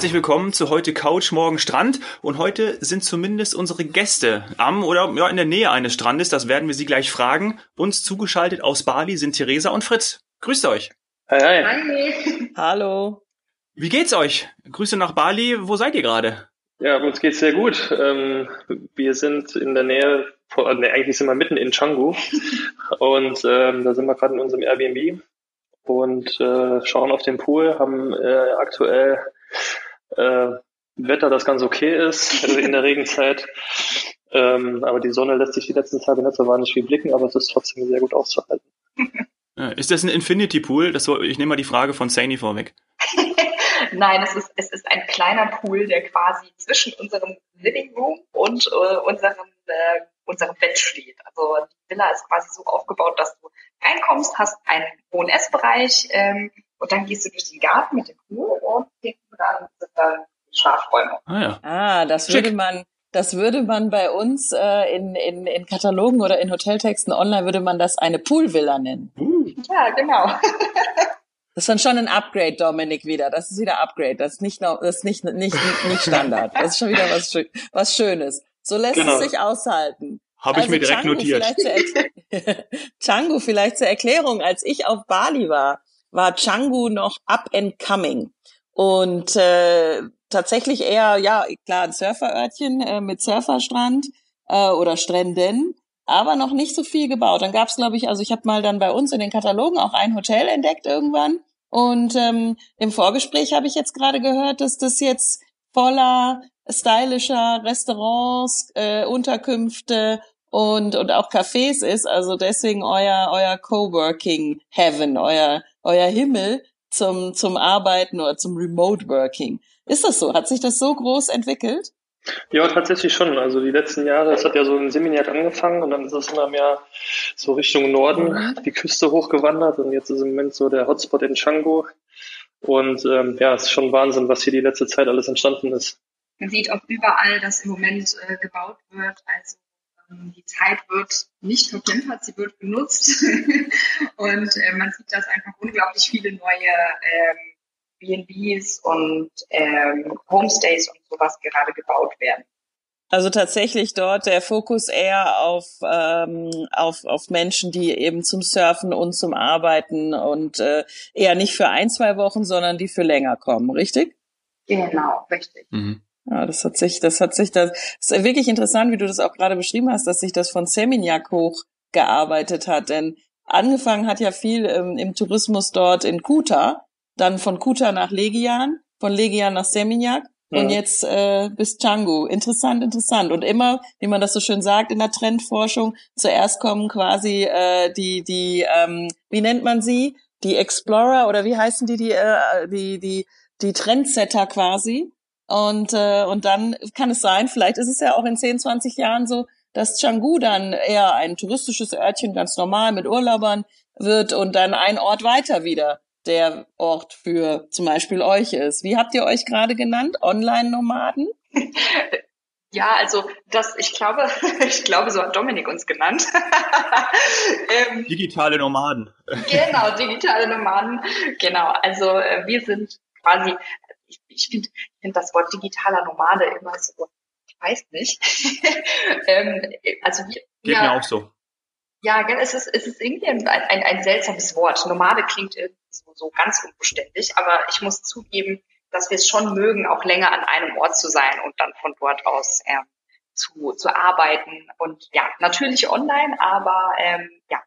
Herzlich willkommen zu heute Couch, morgen Strand. Und heute sind zumindest unsere Gäste am oder ja, in der Nähe eines Strandes. Das werden wir sie gleich fragen. Uns zugeschaltet aus Bali sind Theresa und Fritz. Grüßt euch. Hi, hi. Hi. Hallo. Wie geht's euch? Grüße nach Bali. Wo seid ihr gerade? Ja, uns geht's sehr gut. Ähm, wir sind in der Nähe, von, nee, eigentlich sind wir mitten in Canggu und ähm, da sind wir gerade in unserem Airbnb und äh, schauen auf den Pool, haben äh, aktuell äh, Wetter, das ganz okay ist also in der Regenzeit. Ähm, aber die Sonne lässt sich die letzten Tage nicht so wahnsinnig viel blicken, aber es ist trotzdem sehr gut auszuhalten. Ist das ein Infinity Pool? Das soll, ich nehme mal die Frage von Saini vorweg. Nein, es ist, es ist ein kleiner Pool, der quasi zwischen unserem Living Room und äh, unserem, äh, unserem Bett steht. Also die Villa ist quasi so aufgebaut, dass du reinkommst, hast einen hohen Essbereich ähm, und dann gehst du durch den Garten mit dem Pool und hinten dran sind dann Schlafräume. Ah ja. Ah, das Schick. würde man, das würde man bei uns äh, in, in, in Katalogen oder in Hoteltexten online würde man das eine Poolvilla nennen. Ja, genau. Das ist dann schon ein Upgrade, Dominik, wieder. Das ist wieder Upgrade. Das ist nicht, noch- das ist nicht, nicht, nicht Standard. Das ist schon wieder was, was Schönes. So lässt Genau. es sich aushalten. Habe ich mir direkt Canggu notiert. Vielleicht Canggu vielleicht zur Erklärung. Als ich auf Bali war, war Canggu noch up and coming. Und äh, tatsächlich eher, ja, klar, ein Surferörtchen äh, mit Surferstrand äh, oder Stränden, aber noch nicht so viel gebaut. Dann gab's, glaube ich, also ich habe mal dann bei uns in den Katalogen auch ein Hotel entdeckt irgendwann. Und ähm, im Vorgespräch habe ich jetzt gerade gehört, dass das jetzt voller stylischer Restaurants, äh, Unterkünfte und, und auch Cafés ist. Also deswegen euer, euer Coworking Heaven, euer, euer Himmel zum, zum Arbeiten oder zum Remote Working. Ist das so? Hat sich das so groß entwickelt? Ja, tatsächlich schon. Also die letzten Jahre, es hat ja so in Seminyak angefangen und dann ist es immer mehr so Richtung Norden, die Küste hochgewandert und jetzt ist im Moment so der Hotspot in Canggu. Und ähm, ja, es ist schon Wahnsinn, was hier die letzte Zeit alles entstanden ist. Man sieht auch überall, dass im Moment äh, gebaut wird. Also die Zeit wird nicht verplempert, sie wird genutzt. und äh, man sieht, dass einfach unglaublich viele neue ähm, B&Bs und ähm, Homestays und sowas gerade gebaut werden. Also tatsächlich dort der Fokus eher auf, ähm, auf, auf Menschen, die eben zum Surfen und zum Arbeiten und äh, eher nicht für ein, zwei Wochen, sondern die für länger kommen, richtig? Genau, richtig. Mhm. Ja, das hat sich, das hat sich, das ist wirklich interessant, wie du das auch gerade beschrieben hast, dass sich das von Seminyak hoch gearbeitet hat. Denn angefangen hat ja viel ähm, im Tourismus dort in Kuta, dann von Kuta nach Legian, von Legian nach Seminyak und Mhm. jetzt äh, bis Canggu. Interessant, interessant. Und immer, wie man das so schön sagt in der Trendforschung, zuerst kommen quasi äh, die, die, ähm, wie nennt man sie? Die Explorer oder wie heißen die, die, äh, die, die, die Trendsetter quasi. Und, äh, und dann kann es sein, vielleicht ist es ja auch in 10, 20 Jahren so, dass Canggu dann eher ein touristisches Örtchen ganz normal mit Urlaubern wird und dann ein Ort weiter wieder der Ort für zum Beispiel euch ist. Wie habt ihr euch gerade genannt? Online-Nomaden? Ja, also das, ich glaube, ich glaube, so hat Dominik uns genannt. ähm, Digitale Nomaden. genau, digitale Nomaden. Genau, also äh, wir sind quasi, ich, finde ich find das Wort digitaler Nomade immer so, ich weiß nicht. ähm, also wir, Geht ja, mir auch so. Ja, gell, es ist, es ist irgendwie ein, ein, ein seltsames Wort. Nomade klingt irgendwie so, so ganz unbeständig, aber ich muss zugeben, dass wir es schon mögen, auch länger an einem Ort zu sein und dann von dort aus ähm, zu, zu arbeiten. Und ja, natürlich online, aber ähm, ja,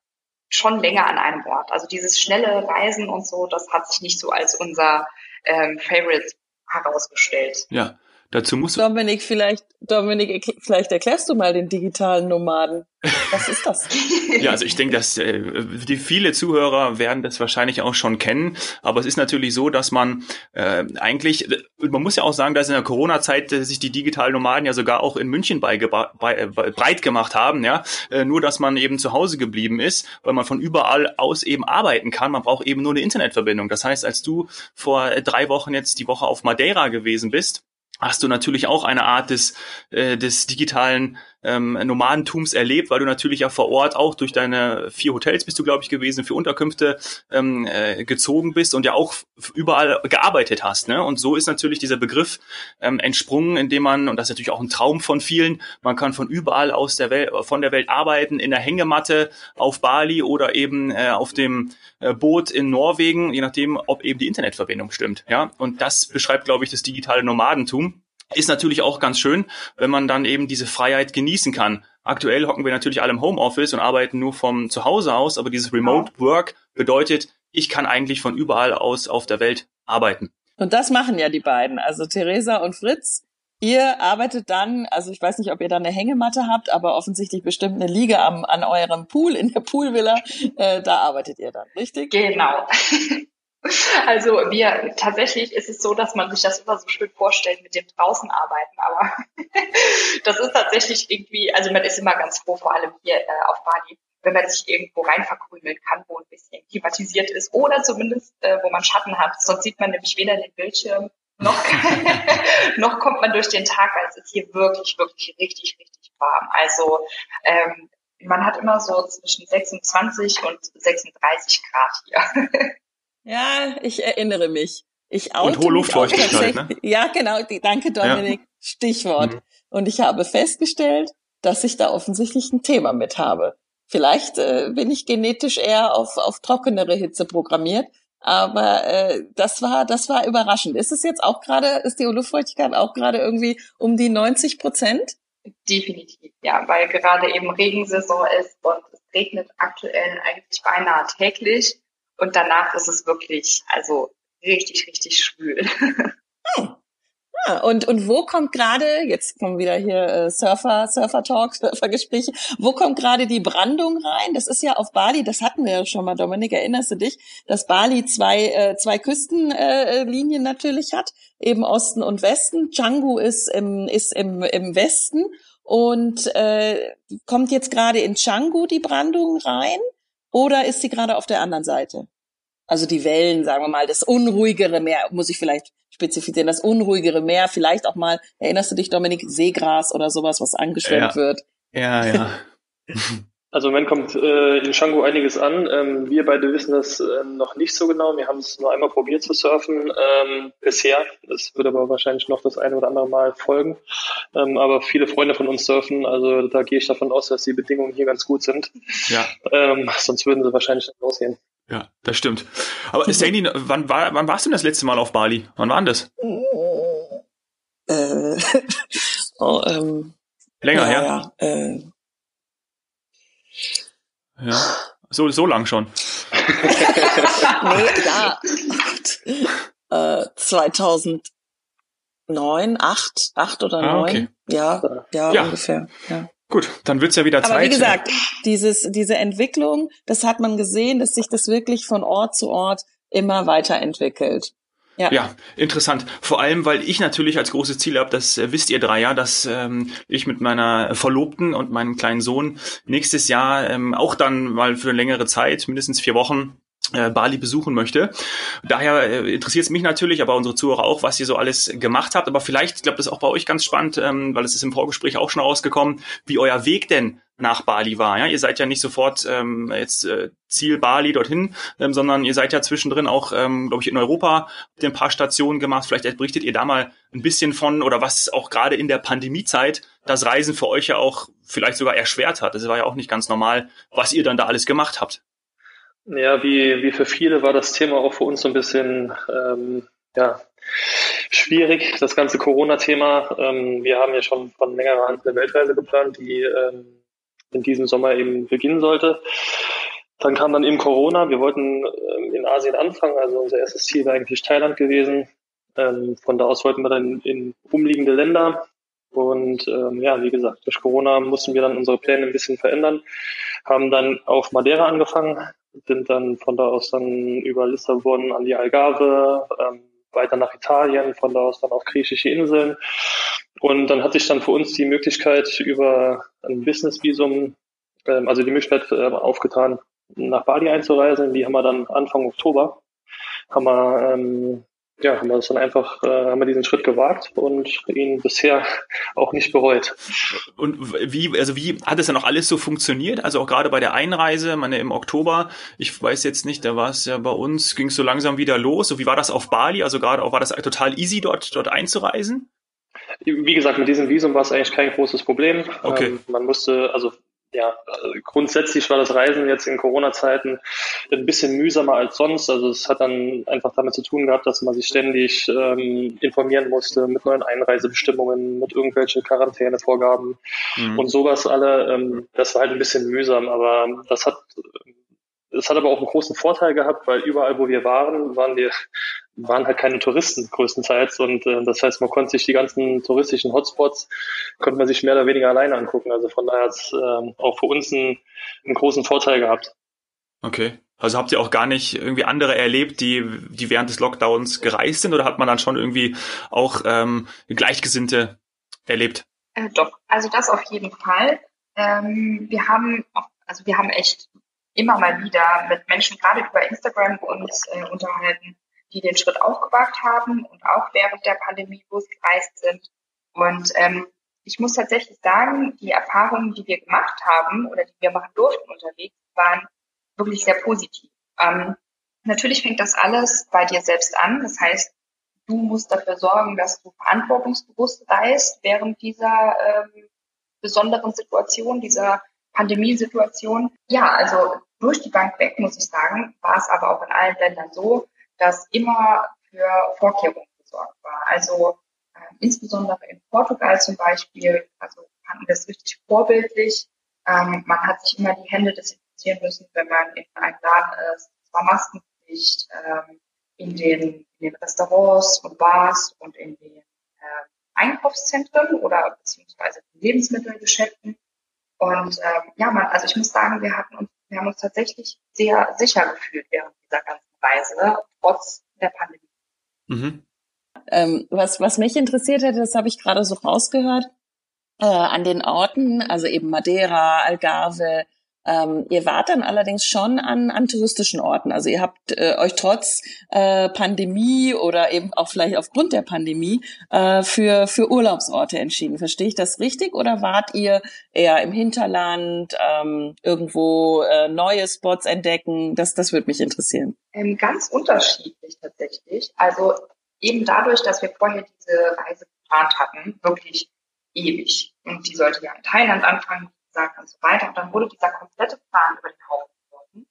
schon länger an einem Ort. Also dieses schnelle Reisen und so, das hat sich nicht so als unser ähm, Favorite herausgestellt. Ja. Dazu muss Dominik, vielleicht, Dominik, vielleicht erklärst du mal den digitalen Nomaden. Was ist das? Ja, also ich denke, dass äh, die viele Zuhörer werden das wahrscheinlich auch schon kennen. Aber es ist natürlich so, dass man äh, eigentlich, äh, man muss ja auch sagen, dass in der Corona-Zeit äh, sich die digitalen Nomaden ja sogar auch in München beigeba- bei, äh, breit gemacht haben. Ja, äh, nur dass man eben zu Hause geblieben ist, weil man von überall aus eben arbeiten kann. Man braucht eben nur eine Internetverbindung. Das heißt, als du vor äh, drei Wochen jetzt die Woche auf Madeira gewesen bist, hast du natürlich auch eine Art des, äh, des digitalen ähm, Nomadentums erlebt, weil du natürlich ja vor Ort auch durch deine vier Hotels bist du, glaube ich, gewesen, für Unterkünfte ähm, äh, gezogen bist und ja auch überall gearbeitet hast. Ne? Und so ist natürlich dieser Begriff ähm, entsprungen, indem man, und das ist natürlich auch ein Traum von vielen, man kann von überall aus der Welt, von der Welt arbeiten, in der Hängematte auf Bali oder eben äh, auf dem äh, Boot in Norwegen, je nachdem, ob eben die Internetverbindung stimmt. Ja, und das beschreibt, glaube ich, das digitale Nomadentum. Ist natürlich auch ganz schön, wenn man dann eben diese Freiheit genießen kann. Aktuell hocken wir natürlich alle im Homeoffice und arbeiten nur vom Zuhause aus, aber dieses Remote Work bedeutet, ich kann eigentlich von überall aus auf der Welt arbeiten. Und das machen ja die beiden. Also Theresa und Fritz, ihr arbeitet dann, also ich weiß nicht, ob ihr da eine Hängematte habt, aber offensichtlich bestimmt eine Liege am, an eurem Pool, in der Poolvilla, äh, da arbeitet ihr dann, richtig? Genau. Also wir tatsächlich ist es so, dass man sich das immer so schön vorstellt mit dem draußen arbeiten, aber das ist tatsächlich irgendwie, also man ist immer ganz froh, vor allem hier äh, auf Bali, wenn man sich irgendwo rein verkrümeln kann, wo ein bisschen klimatisiert ist oder zumindest äh, wo man Schatten hat. Sonst sieht man nämlich weder den Bildschirm noch, noch kommt man durch den Tag, weil es ist hier wirklich, wirklich richtig, richtig warm. Also ähm, man hat immer so zwischen 26 und 36 Grad hier. Ja, ich erinnere mich. Ich und hohe Luftfeuchtigkeit, ne? Ja, genau. Danke, Dominik. Ja. Stichwort. Mhm. Und ich habe festgestellt, dass ich da offensichtlich ein Thema mit habe. Vielleicht äh, bin ich genetisch eher auf, auf trockenere Hitze programmiert, aber äh, das war das war überraschend. Ist es jetzt auch gerade, ist die Luftfeuchtigkeit auch gerade irgendwie um die 90 Prozent? Definitiv, ja, weil gerade eben Regensaison ist und es regnet aktuell eigentlich beinahe täglich. Und danach ist es wirklich, also richtig, richtig schwül. Hm. Ja, und, und wo kommt gerade, jetzt kommen wieder hier äh, Surfer, Surfer-Talk, Surfer-Gespräche, wo kommt gerade die Brandung rein? Das ist ja auf Bali, das hatten wir ja schon mal, Dominik, erinnerst du dich, dass Bali zwei, äh, zwei Küstenlinien äh, natürlich hat, eben Osten und Westen. Canggu ist im, ist im, im Westen und äh, kommt jetzt gerade in Canggu die Brandung rein oder ist sie gerade auf der anderen Seite? Also die Wellen, sagen wir mal, das unruhigere Meer, muss ich vielleicht spezifizieren, das unruhigere Meer, vielleicht auch mal, erinnerst du dich, Dominik, Seegras oder sowas, was angeschwemmt ja. wird? Ja, ja. Also im Moment kommt äh, in Shango einiges an. Ähm, wir beide wissen das äh, noch nicht so genau. Wir haben es nur einmal probiert zu surfen ähm, bisher. Es wird aber wahrscheinlich noch das eine oder andere Mal folgen. Ähm, aber viele Freunde von uns surfen. Also da gehe ich davon aus, dass die Bedingungen hier ganz gut sind. Ja. Ähm, sonst würden sie wahrscheinlich nicht rausgehen. Ja, das stimmt. Aber Sandy, wann, war, wann warst du denn das letzte Mal auf Bali? Wann war denn das? Äh, oh, ähm, Länger ja, her? Ja, äh, ja. So, so lang schon. nee, ja. äh, 2009, 8, 8 oder 9. Ah, okay. Ja, ja, ja, ungefähr. Ja. Gut, dann wird's ja wieder Zeit. Aber wie gesagt, dieses, diese Entwicklung, das hat man gesehen, dass sich das wirklich von Ort zu Ort immer weiterentwickelt. Ja. ja, interessant. Vor allem, weil ich natürlich als großes Ziel habe, das äh, wisst ihr drei ja, dass ähm, ich mit meiner Verlobten und meinem kleinen Sohn nächstes Jahr ähm, auch dann mal für längere Zeit, mindestens vier Wochen, äh, Bali besuchen möchte. Daher äh, interessiert es mich natürlich, aber unsere Zuhörer auch, was ihr so alles gemacht habt. Aber vielleicht, ich glaube, das ist auch bei euch ganz spannend, ähm, weil es ist im Vorgespräch auch schon rausgekommen, wie euer Weg denn nach Bali war. Ja, ihr seid ja nicht sofort ähm, jetzt äh, Ziel Bali dorthin, ähm, sondern ihr seid ja zwischendrin auch, ähm, glaube ich, in Europa ihr ein paar Stationen gemacht. Vielleicht berichtet ihr da mal ein bisschen von oder was auch gerade in der Pandemiezeit das Reisen für euch ja auch vielleicht sogar erschwert hat. Das war ja auch nicht ganz normal, was ihr dann da alles gemacht habt. Ja, wie, wie für viele war das Thema auch für uns so ein bisschen ähm, ja, schwierig, das ganze Corona-Thema. Ähm, wir haben ja schon von längerer Hand eine Weltreise geplant, die ähm, in diesem Sommer eben beginnen sollte. Dann kam dann eben Corona. Wir wollten ähm, in Asien anfangen, also unser erstes Ziel war eigentlich Thailand gewesen. Ähm, von da aus wollten wir dann in umliegende Länder. Und ähm, ja, wie gesagt, durch Corona mussten wir dann unsere Pläne ein bisschen verändern, haben dann auf Madeira angefangen, sind dann von da aus dann über Lissabon an die Algarve, ähm, weiter nach Italien, von da aus dann auf griechische Inseln. Und dann hat sich dann für uns die Möglichkeit über ein Business-Visum, ähm, also die Möglichkeit äh, aufgetan, nach Bali einzureisen. Die haben wir dann Anfang Oktober, haben wir ähm, ja, haben wir das dann einfach, äh, haben wir diesen Schritt gewagt und ihn bisher auch nicht bereut. Und wie, also wie hat es dann auch alles so funktioniert? Also auch gerade bei der Einreise, meine im Oktober, ich weiß jetzt nicht, da war es ja bei uns, ging es so langsam wieder los. So wie war das auf Bali? Also gerade auch war das total easy dort, dort einzureisen? Wie gesagt, mit diesem Visum war es eigentlich kein großes Problem. Okay. Ähm, man musste, also ja, grundsätzlich war das Reisen jetzt in Corona-Zeiten ein bisschen mühsamer als sonst. Also es hat dann einfach damit zu tun gehabt, dass man sich ständig ähm, informieren musste mit neuen Einreisebestimmungen, mit irgendwelchen Quarantänevorgaben mhm. und sowas alle. Ähm, das war halt ein bisschen mühsam, aber das hat es hat aber auch einen großen Vorteil gehabt, weil überall, wo wir waren, waren wir waren halt keine Touristen größtenteils und äh, das heißt, man konnte sich die ganzen touristischen Hotspots konnte man sich mehr oder weniger alleine angucken. Also von daher hat es äh, auch für uns einen, einen großen Vorteil gehabt. Okay. Also habt ihr auch gar nicht irgendwie andere erlebt, die, die während des Lockdowns gereist sind oder hat man dann schon irgendwie auch ähm, Gleichgesinnte erlebt? Äh, doch, also das auf jeden Fall. Ähm, wir haben auch, also wir haben echt immer mal wieder mit Menschen gerade über Instagram uns äh, unterhalten, die den Schritt auch gewagt haben und auch während der Pandemie losgereist sind. Und ähm, ich muss tatsächlich sagen, die Erfahrungen, die wir gemacht haben oder die wir machen durften unterwegs, waren wirklich sehr positiv. Ähm, natürlich fängt das alles bei dir selbst an. Das heißt, du musst dafür sorgen, dass du verantwortungsbewusst reist während dieser ähm, besonderen Situation, dieser Pandemiesituation. Ja, also durch die Bank weg, muss ich sagen, war es aber auch in allen Ländern so, dass immer für Vorkehrungen gesorgt war. Also äh, insbesondere in Portugal zum Beispiel, also fanden es richtig vorbildlich. Ähm, man hat sich immer die Hände desinfizieren müssen, wenn man in einem Laden ist. Es war Maskenpflicht ähm, in, den, in den Restaurants und Bars und in den äh, Einkaufszentren oder beziehungsweise Lebensmittelgeschäften. Und ähm, ja, man, also ich muss sagen, wir hatten uns, wir haben uns tatsächlich sehr sicher gefühlt während dieser ganzen Reise, trotz der Pandemie. Mhm. Ähm, was, was mich interessiert hätte, das habe ich gerade so rausgehört, äh, an den Orten, also eben Madeira, Algarve, ähm, ihr wart dann allerdings schon an, an touristischen Orten. Also ihr habt äh, euch trotz äh, Pandemie oder eben auch vielleicht aufgrund der Pandemie äh, für, für Urlaubsorte entschieden. Verstehe ich das richtig? Oder wart ihr eher im Hinterland, ähm, irgendwo äh, neue Spots entdecken? Das, das würde mich interessieren. Ähm, ganz unterschiedlich tatsächlich. Also eben dadurch, dass wir vorher diese Reise geplant hatten, wirklich ewig. Und die sollte ja in Thailand anfangen, gesagt und so weiter. Und dann wurde dieser komplette Plan über den Haufen geworfen.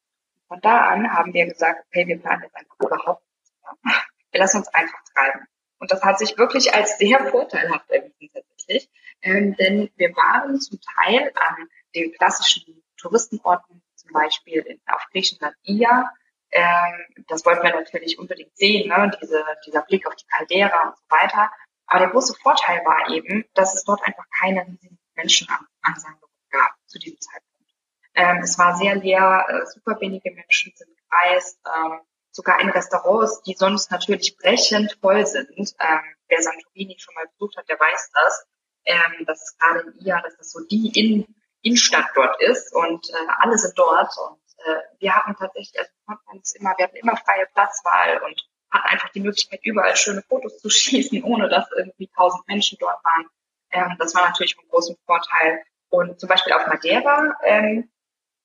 Von da an haben wir gesagt, okay, wir planen jetzt einfach überhaupt nichts mehr. Wir lassen uns einfach treiben. Und das hat sich wirklich als sehr vorteilhaft erwiesen tatsächlich. Ähm, denn wir waren zum Teil an den klassischen Touristenorten, zum Beispiel in, auf Griechenland Ia. Ähm, das wollten wir natürlich unbedingt sehen, ne? Diese, dieser Blick auf die Caldera und so weiter. Aber der große Vorteil war eben, dass es dort einfach keine riesigen Menschenansammlungen gab zu diesem Zeitpunkt. Ähm, es war sehr leer, äh, super wenige Menschen sind gereist, ähm, sogar in Restaurants, die sonst natürlich brechend voll sind. Ähm, wer Santorini schon mal besucht hat, der weiß das. Ähm, das ist gerade in IA, dass das so die in Innenstadt dort ist und äh, alle sind dort und äh, wir hatten tatsächlich, also uns immer, wir hatten immer freie Platzwahl und hatten einfach die Möglichkeit, überall schöne Fotos zu schießen, ohne dass irgendwie tausend Menschen dort waren. Ähm, das war natürlich von großem Vorteil. Und zum Beispiel auf Madeira ähm,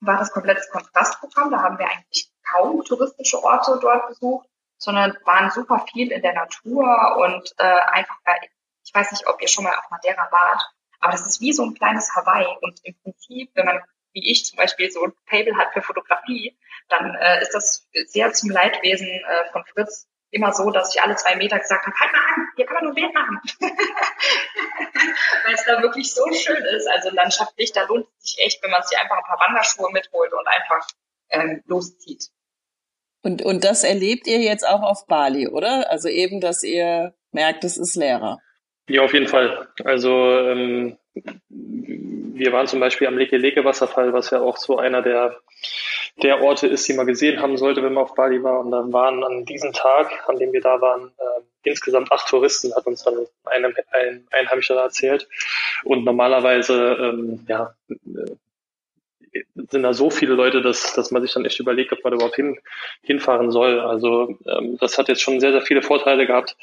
war das komplettes Kontrastprogramm. Da haben wir eigentlich kaum touristische Orte dort besucht, sondern waren super viel in der Natur und äh, einfach, ich weiß nicht, ob ihr schon mal auf Madeira wart, aber das ist wie so ein kleines Hawaii und im Prinzip, wenn man wie ich zum Beispiel so ein Table hat für Fotografie, dann äh, ist das sehr zum Leidwesen äh, von Fritz immer so, dass ich alle zwei Meter gesagt habe, halt mal an, hier kann man nur Bild machen. Weil es da wirklich so schön ist. Also landschaftlich, da lohnt es sich echt, wenn man sich einfach ein paar Wanderschuhe mitholt und einfach ähm, loszieht. Und, und das erlebt ihr jetzt auch auf Bali, oder? Also eben, dass ihr merkt, es ist leerer. Ja, auf jeden Fall. Also ähm, wir waren zum Beispiel am Leke Leke Wasserfall, was ja auch so einer der der Orte ist, die man gesehen haben sollte, wenn man auf Bali war. Und dann waren an diesem Tag, an dem wir da waren, äh, insgesamt acht Touristen, hat uns dann ein, ein Einheimischer erzählt. Und normalerweise, ähm, ja, äh, sind da so viele Leute, dass, dass man sich dann echt überlegt, ob man überhaupt hin, hinfahren soll. Also ähm, das hat jetzt schon sehr, sehr viele Vorteile gehabt,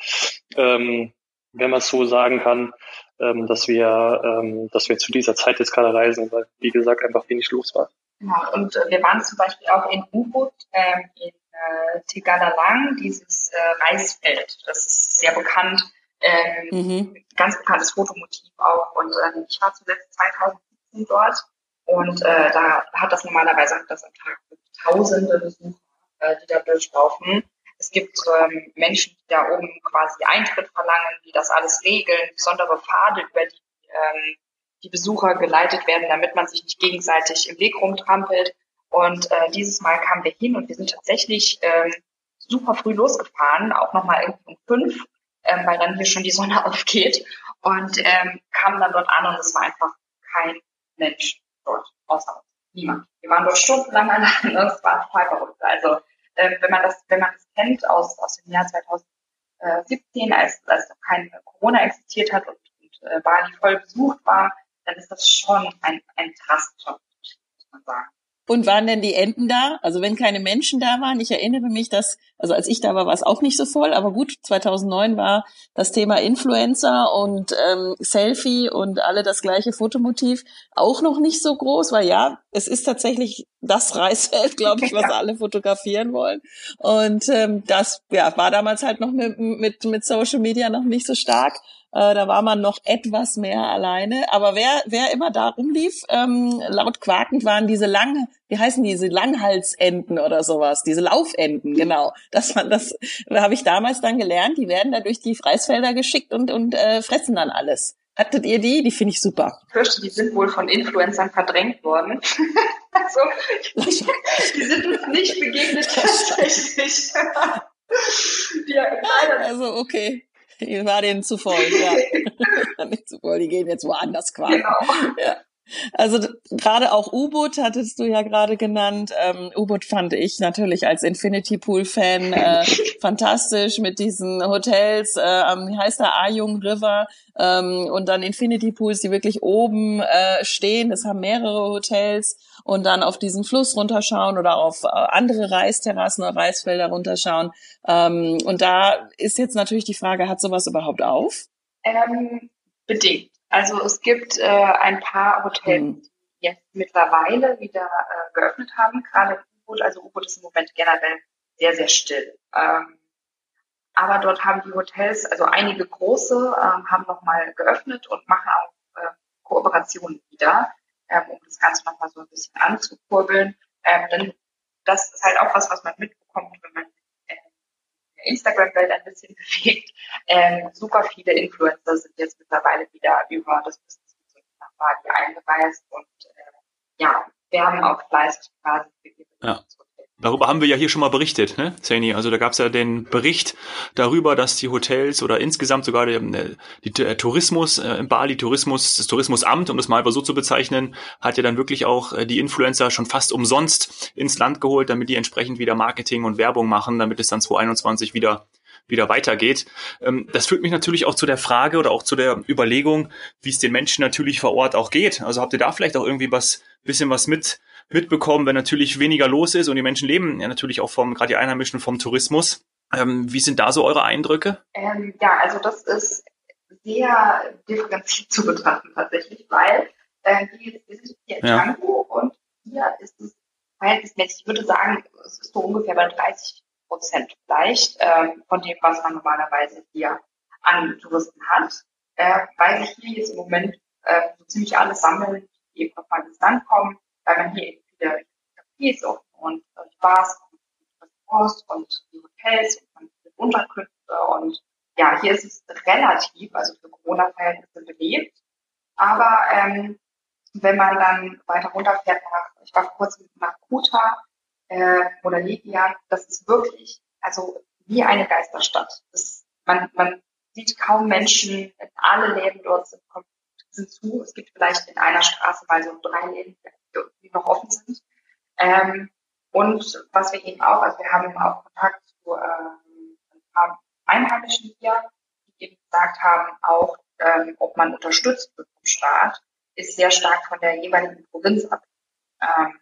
ähm, wenn man es so sagen kann, ähm, dass wir, ähm, dass wir zu dieser Zeit jetzt gerade reisen, weil wie gesagt einfach wenig los war. Genau, und äh, wir waren zum Beispiel auch in U-Boot ähm, in äh, Tegalalang, dieses äh, Reisfeld. Das ist sehr bekannt, ähm, mhm. ganz bekanntes Fotomotiv auch. Und ähm, ich war zuletzt 2017 dort und äh, da hat das normalerweise hat das am Tag tausende Besucher, äh, die da durchlaufen. Es gibt ähm, Menschen, die da oben quasi Eintritt verlangen, die das alles regeln, besondere Pfade, über die ähm, die Besucher geleitet werden, damit man sich nicht gegenseitig im Weg rumtrampelt. Und äh, dieses Mal kamen wir hin und wir sind tatsächlich ähm, super früh losgefahren, auch nochmal irgendwie um fünf, ähm, weil dann hier schon die Sonne aufgeht und ähm, kamen dann dort an und es war einfach kein Mensch dort, außer uns. Niemand. Wir waren dort stundenlang allein und es war total verrückt. Also ähm, wenn man das, wenn man das kennt aus, aus dem Jahr 2017, als, als noch kein Corona existiert hat und, und äh, Bali voll besucht war, dann ist das schon ein, ein Unterschied, muss man sagen. Und waren denn die Enten da? Also wenn keine Menschen da waren, ich erinnere mich, dass, also als ich da war, war es auch nicht so voll, aber gut, 2009 war das Thema Influencer und ähm, Selfie und alle das gleiche Fotomotiv auch noch nicht so groß, weil ja, es ist tatsächlich das Reisfeld, glaube ich, was alle fotografieren wollen. Und ähm, das ja, war damals halt noch mit, mit, mit Social Media noch nicht so stark. Äh, da war man noch etwas mehr alleine. Aber wer, wer immer da rumlief, ähm, laut quakend waren diese lange, wie heißen diese Langhalsenten oder sowas, diese Laufenten, genau. Das, war, das habe ich damals dann gelernt. Die werden da durch die Freisfelder geschickt und, und äh, fressen dann alles. Hattet ihr die? Die finde ich super. Ich fürchte, die sind wohl von Influencern verdrängt worden. also, die, die sind uns nicht begegnet tatsächlich. ja, also, okay. Die war denen zu voll, ja. Nicht zu voll, die gehen jetzt woanders quasi. Genau. Ja. Also gerade auch U-Boot hattest du ja gerade genannt. Ähm, U-Boot fand ich natürlich als Infinity Pool Fan äh, fantastisch mit diesen Hotels. Äh, wie heißt da Ayung River ähm, und dann Infinity Pools, die wirklich oben äh, stehen. Das haben mehrere Hotels und dann auf diesen Fluss runterschauen oder auf äh, andere Reisterrassen oder Reisfelder runterschauen. Ähm, und da ist jetzt natürlich die Frage, hat sowas überhaupt auf? Ähm, bedingt. Also es gibt äh, ein paar Hotels, mhm. die jetzt mittlerweile wieder äh, geöffnet haben, gerade U-Boot. Also U-Boot ist im Moment generell sehr, sehr still. Ähm, aber dort haben die Hotels, also einige große, ähm, haben nochmal geöffnet und machen auch äh, Kooperationen wieder, ähm, um das Ganze nochmal so ein bisschen anzukurbeln. Ähm, denn das ist halt auch was, was man mitbekommt, wenn man Instagram-Welt ein bisschen bewegt. Ähm, super viele Influencer sind jetzt mittlerweile wieder über das Business nach Bali eingereist und äh, ja, werben auch fleißig quasi für ihre ja. Darüber haben wir ja hier schon mal berichtet, ne, Zeni? Also da gab es ja den Bericht darüber, dass die Hotels oder insgesamt sogar der, der Tourismus äh, in Bali, Tourismus, das Tourismusamt, um das mal so zu bezeichnen, hat ja dann wirklich auch äh, die Influencer schon fast umsonst ins Land geholt, damit die entsprechend wieder Marketing und Werbung machen, damit es dann 2021 wieder wieder weitergeht. Ähm, das führt mich natürlich auch zu der Frage oder auch zu der Überlegung, wie es den Menschen natürlich vor Ort auch geht. Also habt ihr da vielleicht auch irgendwie was, bisschen was mit mitbekommen, wenn natürlich weniger los ist und die Menschen leben ja natürlich auch vom, gerade die Einheimischen vom Tourismus. Ähm, wie sind da so eure Eindrücke? Ähm, ja, also das ist sehr differenziert zu betrachten tatsächlich, weil äh, wir, sind hier in ja. und hier ist es verhältnismäßig, ich würde sagen, es ist so ungefähr bei 30 Prozent vielleicht ähm, von dem, was man normalerweise hier an Touristen hat, äh, weil sich hier jetzt im Moment äh, so ziemlich alles sammeln, die eben aus Pakistan kommen, weil man hier eben viele Cafés und äh, Bars und Restaurants und die Hotels und Unterkünfte und ja, hier ist es relativ, also für Corona-Verhältnisse belebt. Aber ähm, wenn man dann weiter runterfährt nach, ich war kurzem nach Kuta äh, oder Libya, das ist wirklich, also wie eine Geisterstadt. Das, man, man sieht kaum Menschen, alle Läden dort sind, sind zu. Es gibt vielleicht in einer Straße mal so drei Läden, die noch offen sind. Ähm, und was wir eben auch, also wir haben auch Kontakt zu ähm, ein paar Einheimischen hier, die eben gesagt haben, auch ähm, ob man unterstützt wird vom Staat, ist sehr stark von der jeweiligen Provinz ab. Ähm,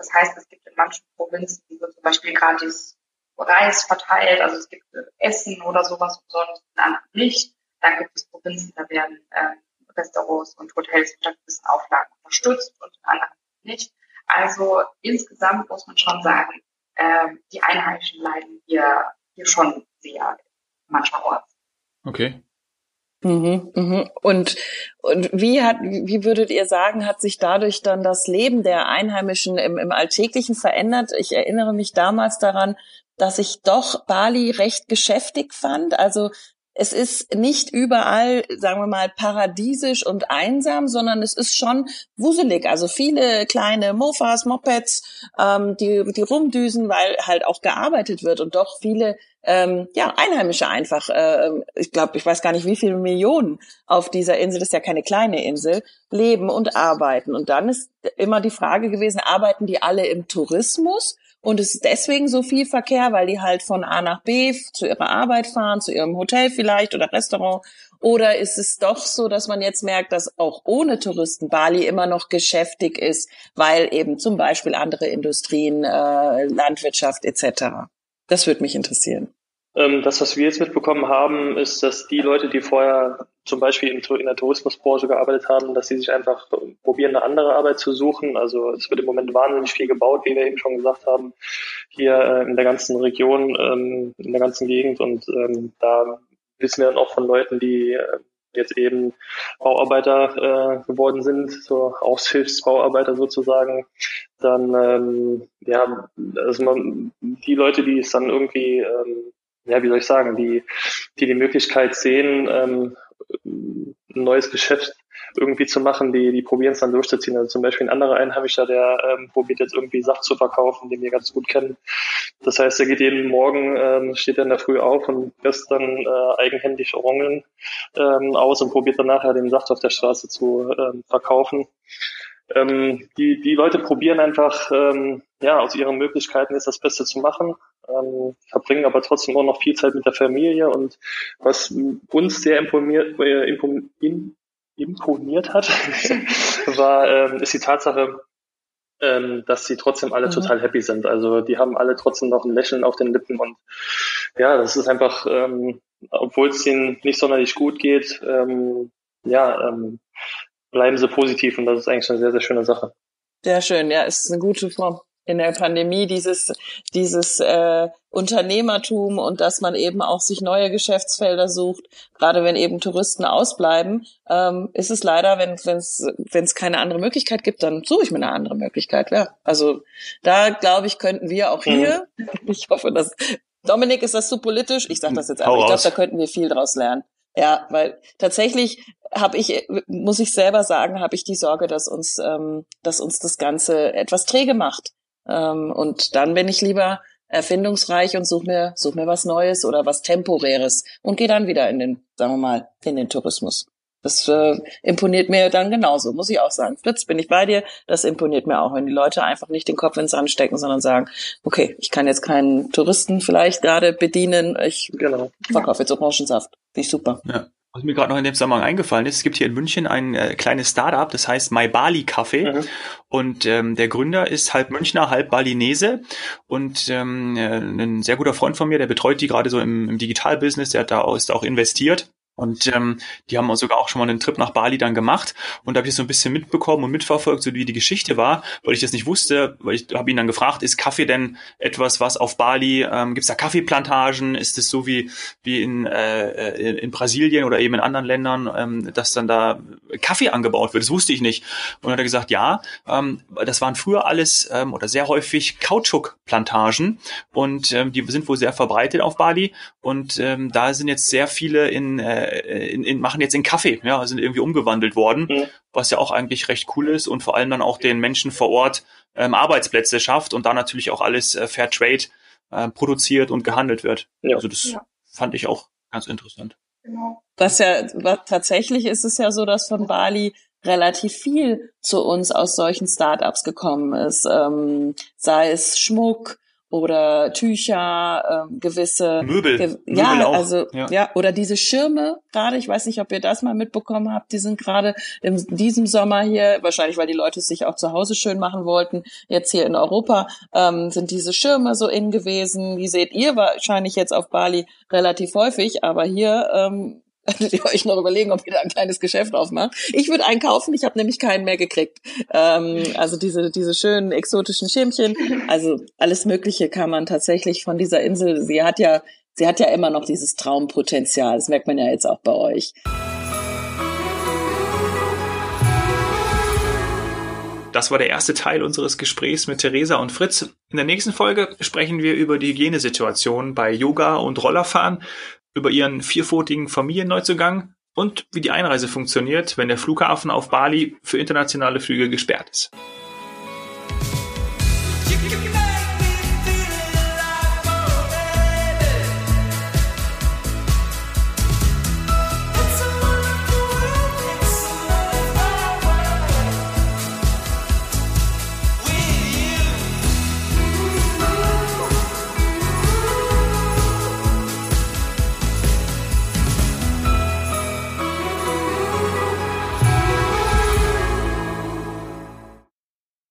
das heißt, es gibt in manchen Provinzen, wo zum Beispiel gratis Reis verteilt, also es gibt Essen oder sowas umsonst, in anderen nicht. Dann gibt es Provinzen, da werden ähm, Restaurants und Hotels unter gewissen Auflagen unterstützt und in anderen nicht. Also insgesamt muss man schon sagen, äh, die Einheimischen leiden hier, hier schon sehr mancherorts. Okay. Mhm, mhm. Und, und wie hat, wie würdet ihr sagen, hat sich dadurch dann das Leben der Einheimischen im, im Alltäglichen verändert? Ich erinnere mich damals daran, dass ich doch Bali recht geschäftig fand. Also es ist nicht überall, sagen wir mal, paradiesisch und einsam, sondern es ist schon wuselig. Also viele kleine Mofas, Mopeds, ähm, die, die rumdüsen, weil halt auch gearbeitet wird und doch viele ähm, ja, Einheimische einfach, äh, ich glaube, ich weiß gar nicht, wie viele Millionen auf dieser Insel, das ist ja keine kleine Insel, leben und arbeiten. Und dann ist immer die Frage gewesen, arbeiten die alle im Tourismus und es ist deswegen so viel Verkehr, weil die halt von A nach B zu ihrer Arbeit fahren, zu ihrem Hotel vielleicht oder Restaurant. Oder ist es doch so, dass man jetzt merkt, dass auch ohne Touristen Bali immer noch geschäftig ist, weil eben zum Beispiel andere Industrien, äh, Landwirtschaft etc. Das würde mich interessieren. Ähm, das, was wir jetzt mitbekommen haben, ist, dass die Leute, die vorher zum Beispiel in, der Tourismusbranche gearbeitet haben, dass sie sich einfach probieren, eine andere Arbeit zu suchen. Also es wird im Moment wahnsinnig viel gebaut, wie wir eben schon gesagt haben, hier äh, in der ganzen Region, ähm, in der ganzen Gegend. Und ähm, da wissen wir dann auch von Leuten, die äh, jetzt eben Bauarbeiter äh, geworden sind, so Aushilfsbauarbeiter sozusagen, dann ähm, ja, also man, die Leute, die es dann irgendwie ähm, ja, wie soll ich sagen, die, die die Möglichkeit sehen, ähm, ein neues Geschäft irgendwie zu machen, die, die probieren es dann durchzuziehen. Also zum Beispiel ein anderer Einheimischer, der ähm, probiert jetzt irgendwie Sachen zu verkaufen, den wir ganz gut kennen. Das heißt, er geht jeden Morgen, ähm, steht er in der Früh auf und lässt dann äh, eigenhändig Orangen ähm, aus und probiert dann nachher den Saft auf der Straße zu ähm, verkaufen. Ähm, die, die Leute probieren einfach, ähm, ja, aus ihren Möglichkeiten ist das Beste zu machen ähm, verbringen aber trotzdem auch noch viel Zeit mit der Familie und was uns sehr imponiert, äh, imponiert, imponiert hat, war, ähm, ist die Tatsache, ähm, dass sie trotzdem alle mhm. total happy sind. Also die haben alle trotzdem noch ein Lächeln auf den Lippen und ja, das ist einfach, ähm, obwohl es ihnen nicht sonderlich gut geht, ähm, ja, ähm, bleiben sie positiv und das ist eigentlich eine sehr, sehr schöne Sache. Sehr schön, ja, ist eine gute Form in der Pandemie dieses dieses äh, Unternehmertum und dass man eben auch sich neue Geschäftsfelder sucht, gerade wenn eben Touristen ausbleiben, ähm, ist es leider, wenn es wenn es keine andere Möglichkeit gibt, dann suche ich mir eine andere Möglichkeit. Ja, also da glaube ich könnten wir auch hier. Mhm. Ich hoffe, dass Dominik ist das zu politisch. Ich sage das jetzt aber. Ich glaube, da könnten wir viel draus lernen. Ja, weil tatsächlich habe ich, muss ich selber sagen, habe ich die Sorge, dass uns, ähm, dass uns das Ganze etwas träge macht. Ähm, und dann bin ich lieber erfindungsreich und suche mir, such mir was Neues oder was Temporäres und gehe dann wieder in den, sagen wir mal, in den Tourismus. Das äh, imponiert mir dann genauso, muss ich auch sagen. Fritz, bin ich bei dir. Das imponiert mir auch, wenn die Leute einfach nicht den Kopf ins Sand stecken, sondern sagen, okay, ich kann jetzt keinen Touristen vielleicht gerade bedienen, ich genau. verkaufe jetzt Orangensaft. Finde ich super. Ja. Was mir gerade noch in dem Zusammenhang eingefallen ist, es gibt hier in München ein äh, kleines Startup, das heißt My Bali Café. Mhm. Und ähm, der Gründer ist halb Münchner, halb Balinese und ähm, äh, ein sehr guter Freund von mir, der betreut die gerade so im, im Digitalbusiness, der hat da ist auch investiert. Und ähm, die haben sogar auch schon mal einen Trip nach Bali dann gemacht. Und da habe ich so ein bisschen mitbekommen und mitverfolgt, so wie die Geschichte war, weil ich das nicht wusste, weil ich habe ihn dann gefragt, ist Kaffee denn etwas, was auf Bali, ähm, gibt es da Kaffeeplantagen? Ist es so wie, wie in, äh, in, in Brasilien oder eben in anderen Ländern, ähm, dass dann da Kaffee angebaut wird? Das wusste ich nicht. Und dann hat er gesagt, ja, ähm, das waren früher alles ähm, oder sehr häufig Kautschukplantagen und ähm, die sind wohl sehr verbreitet auf Bali. Und ähm, da sind jetzt sehr viele in äh, äh, in, in, machen jetzt in Kaffee, ja, sind irgendwie umgewandelt worden, mhm. was ja auch eigentlich recht cool ist und vor allem dann auch den Menschen vor Ort ähm, Arbeitsplätze schafft und da natürlich auch alles äh, Fair Trade äh, produziert und gehandelt wird. Ja. Also das ja. fand ich auch ganz interessant. Genau. Was ja was, tatsächlich ist es ja so, dass von Bali relativ viel zu uns aus solchen Startups gekommen ist, ähm, sei es Schmuck oder Tücher, äh, gewisse Möbel, ge Möbel ja, auch. also Ja. ja. oder diese Schirme gerade. Ich weiß nicht, ob ihr das mal mitbekommen habt. Die sind gerade in diesem Sommer hier, wahrscheinlich weil die Leute es sich auch zu Hause schön machen wollten. Jetzt hier in Europa ähm, sind diese Schirme so in gewesen. Die seht ihr wahrscheinlich jetzt auf Bali relativ häufig, aber hier ähm, Könntet ihr euch noch überlegen, ob ihr da ein kleines Geschäft aufmacht? Ich würde einen kaufen, ich habe nämlich keinen mehr gekriegt. Ähm, also diese, diese schönen exotischen Schirmchen, also alles Mögliche kann man tatsächlich von dieser Insel, sie hat ja, sie hat ja immer noch dieses Traumpotenzial, das merkt man ja jetzt auch bei euch. Das war der erste Teil unseres Gesprächs mit Theresa und Fritz. In der nächsten Folge sprechen wir über die Hygienesituation bei Yoga und Rollerfahren, über ihren vierpfotigen Familienneuzugang und wie die Einreise funktioniert, wenn der Flughafen auf Bali für internationale Flüge gesperrt ist.